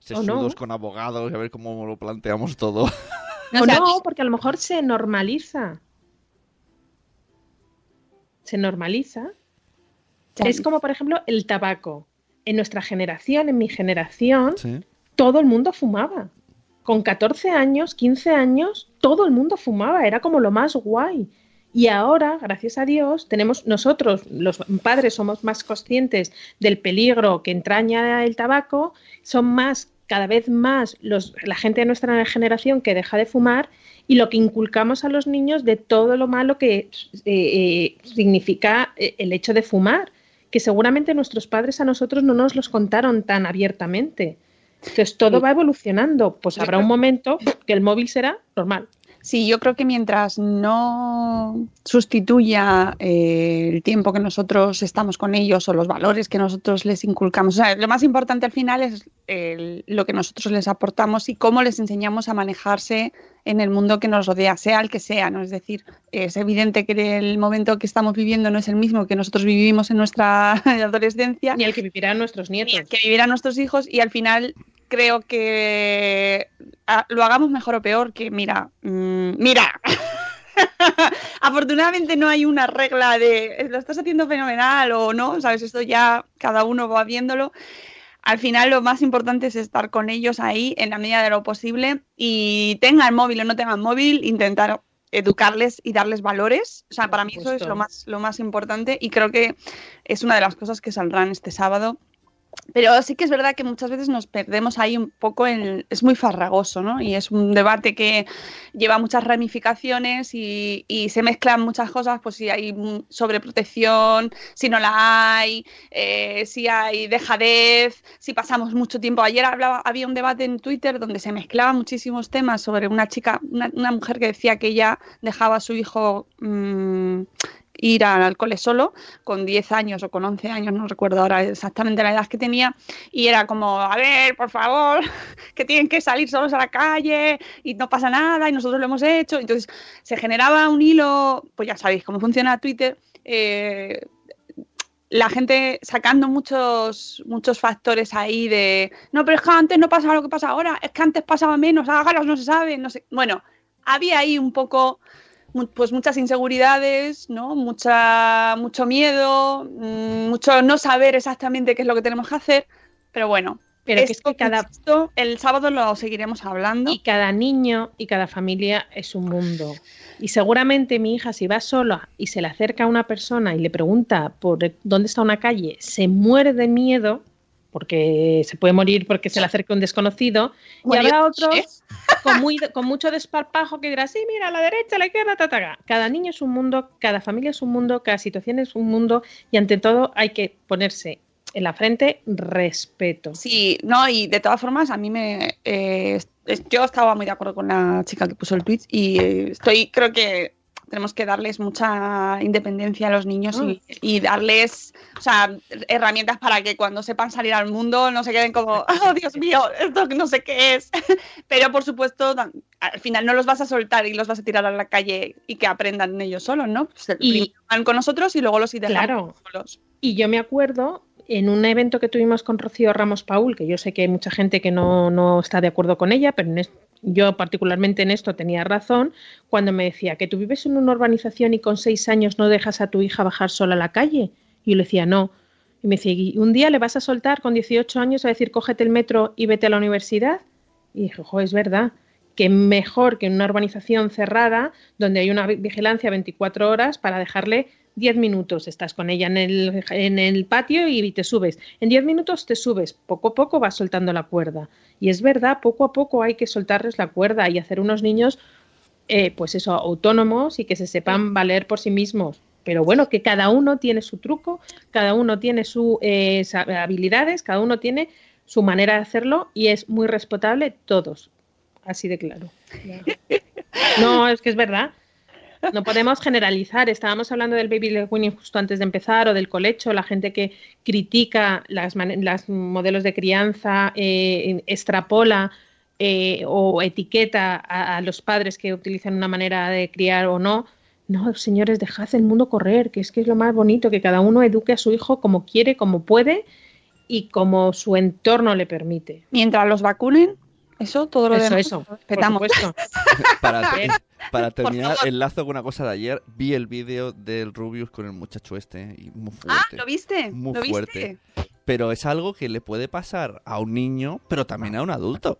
sesudos con abogados y a ver cómo lo planteamos todo. No, o no, porque a lo mejor se normaliza. Se normaliza. Ya. Es como, por ejemplo, el tabaco. En nuestra generación, en mi generación, Sí. todo el mundo fumaba. Con 14 años, 15 años, todo el mundo fumaba. Era como lo más guay. Y ahora, gracias a Dios, tenemos nosotros, los padres, somos más conscientes del peligro que entraña el tabaco, son más, cada vez más, los, la gente de nuestra generación que deja de fumar y lo que inculcamos a los niños de todo lo malo que eh, eh, significa eh, el hecho de fumar, que seguramente nuestros padres a nosotros no nos los contaron tan abiertamente. Entonces todo va evolucionando, pues habrá un momento que el móvil será normal. Sí, yo creo que mientras no sustituya eh, el tiempo que nosotros estamos con ellos o los valores que nosotros les inculcamos, o sea, lo más importante al final es lo que nosotros les aportamos y cómo les enseñamos a manejarse en el mundo que nos rodea, sea el que sea, ¿no? Es decir, es evidente que el momento que estamos viviendo no es el mismo que nosotros vivimos en nuestra adolescencia. Ni el que vivirán nuestros nietos. Ni el que vivirán nuestros hijos y al final creo que ah, lo hagamos mejor o peor que mira, mm, mira. Afortunadamente no hay una regla de "Eh, lo estás haciendo fenomenal o no, sabes, esto ya cada uno va viéndolo. Al final lo más importante es estar con ellos ahí en la medida de lo posible y tengan móvil o no tengan móvil, intentar educarles y darles valores. O sea, para mí eso es lo más, lo más importante y creo que es una de las cosas que saldrán este sábado. Pero sí que es verdad que muchas veces nos perdemos ahí un poco en... Es muy farragoso, ¿no? Y es un debate que lleva muchas ramificaciones y, y se mezclan muchas cosas, pues si hay sobreprotección, si no la hay, eh, si hay dejadez, si pasamos mucho tiempo. Ayer hablaba, había un debate en Twitter donde se mezclaban muchísimos temas sobre una chica, una, una mujer que decía que ella dejaba a su hijo... mm, ir al cole solo, con 10 años o con 11 años, no recuerdo ahora exactamente la edad que tenía, y era como, a ver, por favor, que tienen que salir solos a la calle y no pasa nada y nosotros lo hemos hecho. Entonces se generaba un hilo, pues ya sabéis cómo funciona Twitter, eh, la gente sacando muchos, muchos factores ahí de, no, pero es que antes no pasaba lo que pasa ahora, es que antes pasaba menos, ahora no se sabe, no sé. Bueno, había ahí un poco pues muchas inseguridades, ¿no? Mucha, mucho miedo, mm, mucho no saber exactamente qué es lo que tenemos que hacer, pero bueno. Pero que es que cada- el sábado lo seguiremos hablando. Y cada niño y cada familia es un mundo. Y seguramente mi hija, si va sola y se le acerca a una persona y le pregunta por dónde está una calle, se muere de miedo, porque se puede morir porque se le acerca un desconocido, y habrá otros con, muy, con mucho desparpajo que dirá, sí, mira, a la derecha, a la izquierda, ta, ta, ta". Cada niño es un mundo, cada familia es un mundo, cada situación es un mundo, y ante todo hay que ponerse en la frente respeto. Sí, no, y de todas formas, a mí me. eh, yo estaba muy de acuerdo con la chica que puso el tweet y eh, estoy, creo que tenemos que darles mucha independencia a los niños y, y darles, o sea, herramientas para que cuando sepan salir al mundo no se queden como, oh Dios mío, esto no sé qué es. Pero por supuesto, al final no los vas a soltar y los vas a tirar a la calle y que aprendan ellos solos, ¿no? Pues, Y- van con nosotros y luego los dejamos Claro. solos. Y yo me acuerdo en un evento que tuvimos con Rocío Ramos Paul, que yo sé que hay mucha gente que no, no está de acuerdo con ella, pero en yo particularmente en esto tenía razón, cuando me decía que tú vives en una urbanización y con seis años no dejas a tu hija bajar sola a la calle. Y yo le decía, no. Y me decía, ¿y un día le vas a soltar con 18 años a decir, cógete el metro y vete a la universidad? Y dije, es verdad, que mejor que en una urbanización cerrada donde hay una vi- vigilancia 24 horas para dejarle 10 minutos. Estás con ella en el, en el patio y te subes. En 10 minutos te subes. Poco a poco vas soltando la cuerda. Y es verdad, poco a poco hay que soltarles la cuerda y hacer unos niños, eh, pues eso, autónomos y que se sepan valer por sí mismos. Pero bueno, que cada uno tiene su truco, cada uno tiene sus habilidades, cada uno tiene su manera de hacerlo y es muy respetable todos. Así de claro. No, es que es verdad. No podemos generalizar. Estábamos hablando del baby led justo antes de empezar o del colecho, la gente que critica las, las modelos de crianza, eh, extrapola eh, o etiqueta a, a los padres que utilizan una manera de criar o no. No, señores, dejad el mundo correr, que es que es lo más bonito, que cada uno eduque a su hijo como quiere, como puede y como su entorno le permite. Mientras los vacunen, eso todo lo Eso, demás eso, lo por respetamos. supuesto. Para. Para terminar, favor. enlazo con una cosa de ayer. Vi el vídeo del Rubius con el muchacho este. Y muy fuerte. Ah, ¿lo viste? Muy ¿Lo viste? fuerte. Pero es algo que le puede pasar a un niño, pero también a un adulto.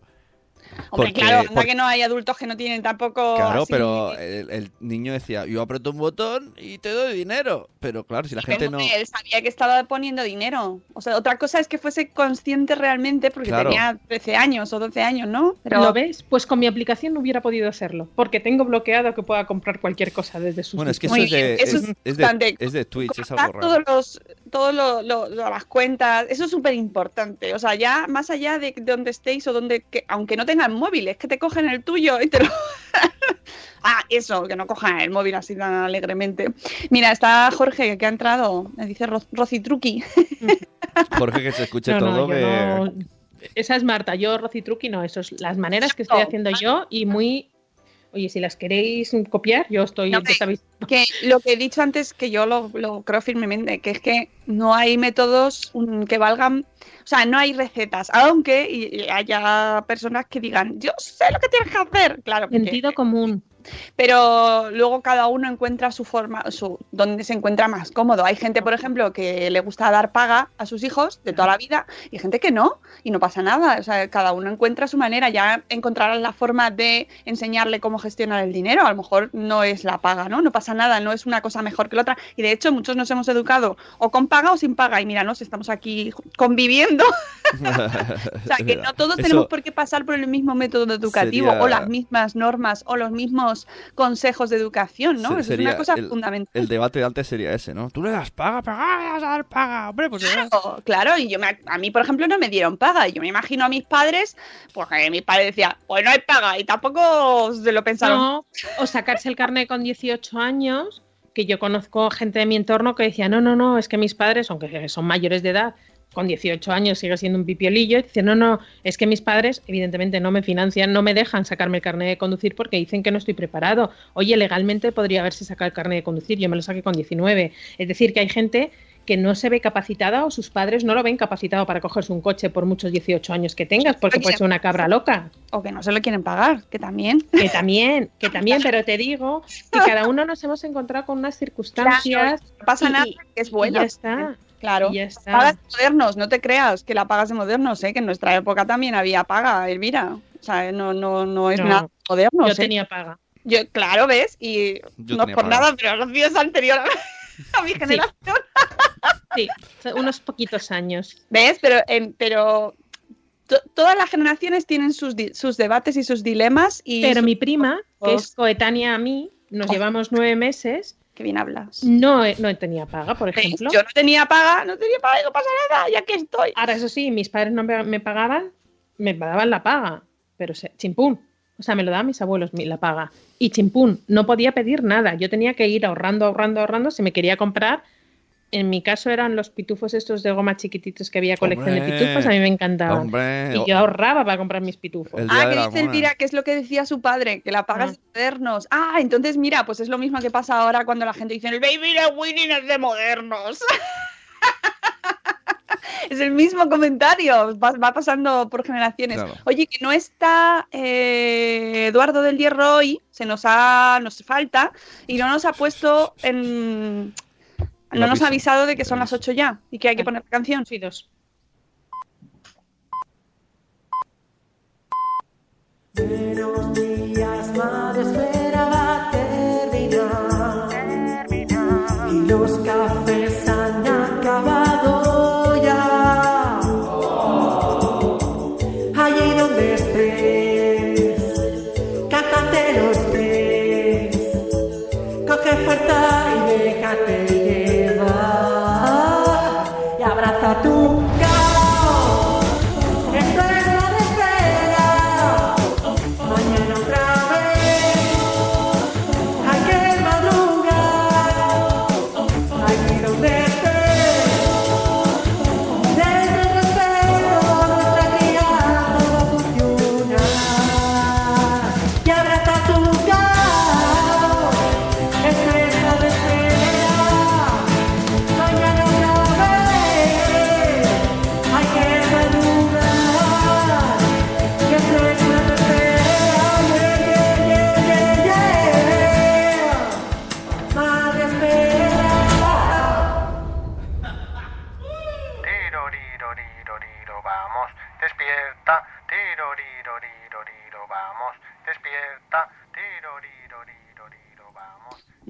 Hombre, Porque- claro, anda porque- que no hay adultos que no tienen tampoco. Claro, así- pero el, el niño decía, yo aprieto un botón y te doy dinero. Pero claro, si la gente no... Él sabía que estaba poniendo dinero. O sea, otra cosa es que fuese consciente realmente porque Claro. tenía 13 años o 12 años, ¿no? Pero ¿Lo ves? Pues con mi aplicación no hubiera podido hacerlo, porque tengo bloqueado que pueda comprar cualquier cosa desde sus Bueno, es que eso es de, eso es, de, bastante- es de Twitch, es algo raro. todos los todos lo- lo- lo- las cuentas eso es súper importante o sea ya más allá de donde estéis o donde que, aunque no tengan móviles que te cogen el tuyo y te lo ah eso que no cojan el móvil así tan alegremente. Mira está Jorge que ha entrado me dice Ro- Rosy Truqui. Jorge, que se escuche No, todo. yo que... no- Esa es Marta, yo Rosy Truqui no, eso es las maneras que estoy haciendo yo y muy... Oye, si las queréis copiar, yo estoy... No, sabéis- que lo que he dicho antes que yo lo, lo creo firmemente que es que no hay métodos mm, que valgan o sea no hay recetas aunque haya personas que digan yo sé lo que tienes que hacer claro porque- Sentido común. Pero luego cada uno encuentra su forma, su donde se encuentra más cómodo. Hay gente, por ejemplo, que le gusta dar paga a sus hijos de toda la vida y gente que no, y no pasa nada. O sea, cada uno encuentra su manera, ya encontrarán la forma de enseñarle cómo gestionar el dinero. A lo mejor no es la paga, ¿no? No pasa nada, no es una cosa mejor que la otra. Y de hecho, muchos nos hemos educado o con paga o sin paga. Y míranos, estamos aquí conviviendo. O sea, que no todos Eso- tenemos por qué pasar por el mismo método educativo Sería- o las mismas normas o los mismos consejos de educación, ¿no? Se- Eso es una cosa el- fundamental. El debate de antes sería ese, ¿no? Tú le das paga, paga, le vas a dar paga, hombre, pues Claro, claro, y yo me- a mí, por ejemplo, no me dieron paga. Y yo me imagino a mis padres, porque mis padres decían, pues no hay paga, y tampoco se lo pensaron. No, o sacarse el carnet con 18 años, que yo conozco gente de mi entorno que decía, no, no, no, es que mis padres, aunque son mayores de edad, con 18 años sigue siendo un pipiolillo, y dice, no, no, es que mis padres evidentemente no me financian, no me dejan sacarme el carnet de conducir porque dicen que no estoy preparado. Oye, legalmente podría haberse sacado el carnet de conducir, yo me lo saqué con 19. Es decir, que hay gente que no se ve capacitada o sus padres no lo ven capacitado para cogerse un coche por muchos 18 años que tengas, porque puede ser una cabra loca. O que no se lo quieren pagar, que también. Que también, que también, pero te digo que cada uno nos hemos encontrado con unas circunstancias. no pasa y- nada, es bueno. ya está. Claro. Y ya está. Pagas de modernos, no te creas que la pagas de modernos, ¿eh? que en nuestra época también había paga, Elvira. O sea, no, no, no es No, nada moderno. Yo ¿eh? tenía paga. Yo, claro, ¿ves? Y Yo no por paga. nada, pero Rocío es anterior a, mi generación. Sí, unos poquitos años. ¿Ves? Pero, en- pero to- todas las generaciones tienen sus, sus debates y sus dilemas. Y Pero sus- mi prima, que Oh. es coetánea a mí, nos llevamos nueve meses, Qué bien hablas. no, he- no tenía paga, por ejemplo. Yo no tenía paga, no tenía paga, no pasa nada, ya que estoy. Ahora, eso sí, mis padres no me, pagaban, me daban la paga, pero se, chimpún. O sea, me lo daban mis abuelos, la paga. Y chimpún, no podía pedir nada. Yo tenía que ir ahorrando, ahorrando, ahorrando. Si me quería comprar, en mi caso eran los pitufos estos de goma chiquititos que había colección de pitufos, a mí me encantaban. hombre. y yo ahorraba para comprar mis pitufos. Ah, que dice. Elvira que es lo que decía su padre, que la pagas Ah. de modernos. Ah, entonces mira, pues es lo mismo que pasa ahora cuando la gente dice el baby de Winnie es de modernos. es el mismo comentario, va, va pasando por generaciones. Claro. Oye, que no está eh, Eduardo del Hierro hoy, se nos ha, nos falta, y no nos ha puesto en... No nos ha avisado de que son las 8 ya y que hay que poner la canción. Sí, dos. Buenos días, madre espera va a terminar. Y los cafés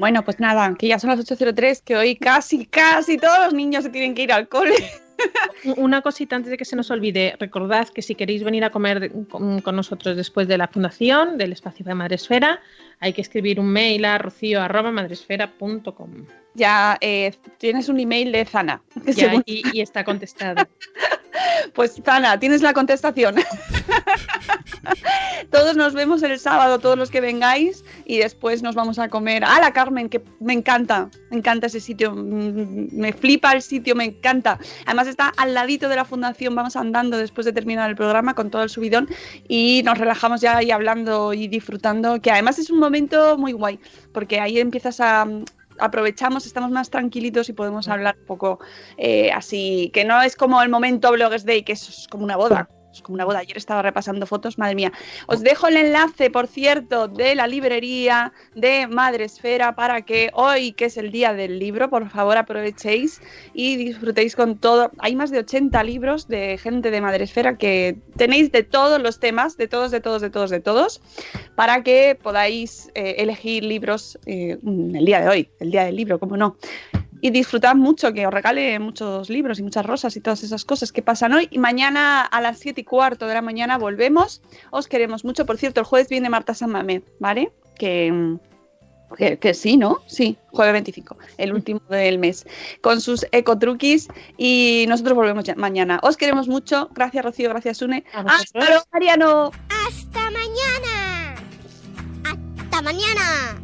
Bueno, pues nada, que ya son las 8.03, que hoy casi, casi todos los niños se tienen que ir al cole. Una cosita antes de que se nos olvide, recordad que si queréis venir a comer con, nosotros después de la fundación del espacio de Madresfera, hay que escribir un mail a rocío.madresfera.com. Ya eh, tienes un email de Zana. Ya, y está contestado. Pues Zana, tienes la contestación. todos nos vemos el sábado, todos los que vengáis, y después nos vamos a comer. ¡Ah, la Carmen! Que me encanta, me encanta ese sitio, mm, me flipa el sitio, me encanta. Además está al ladito de la fundación, vamos andando después de terminar el programa con todo el subidón y nos relajamos ya ahí hablando y disfrutando, que además es un momento muy guay, porque ahí empiezas a... Aprovechamos, estamos más tranquilitos y podemos hablar un poco eh, así, que no es como el momento Bloggers Day, que es como una boda. Es como una boda. Ayer estaba repasando fotos, madre mía. Os dejo el enlace, por cierto, de la librería de Madresfera para que hoy, que es el día del libro, por favor aprovechéis y disfrutéis con todo. Hay más de 80 libros de gente de Madresfera que tenéis de todos los temas, de todos, de todos, de todos, de todos, para que podáis eh, elegir libros eh, el día de hoy, el día del libro, como no y disfrutad mucho, que os regale muchos libros y muchas rosas y todas esas cosas que pasan hoy. Y mañana a las 7 y cuarto de la mañana volvemos. Os queremos mucho. Por cierto, el jueves viene Marta San Mamé, ¿vale? Que, que, que sí, ¿no? Sí, jueves 25, el último del mes, con sus ecotruquis. Y nosotros volvemos ya- mañana. Os queremos mucho. Gracias, Rocío. Gracias, Sune. ¡Hasta luego, Mariano! ¡Hasta mañana! ¡Hasta mañana!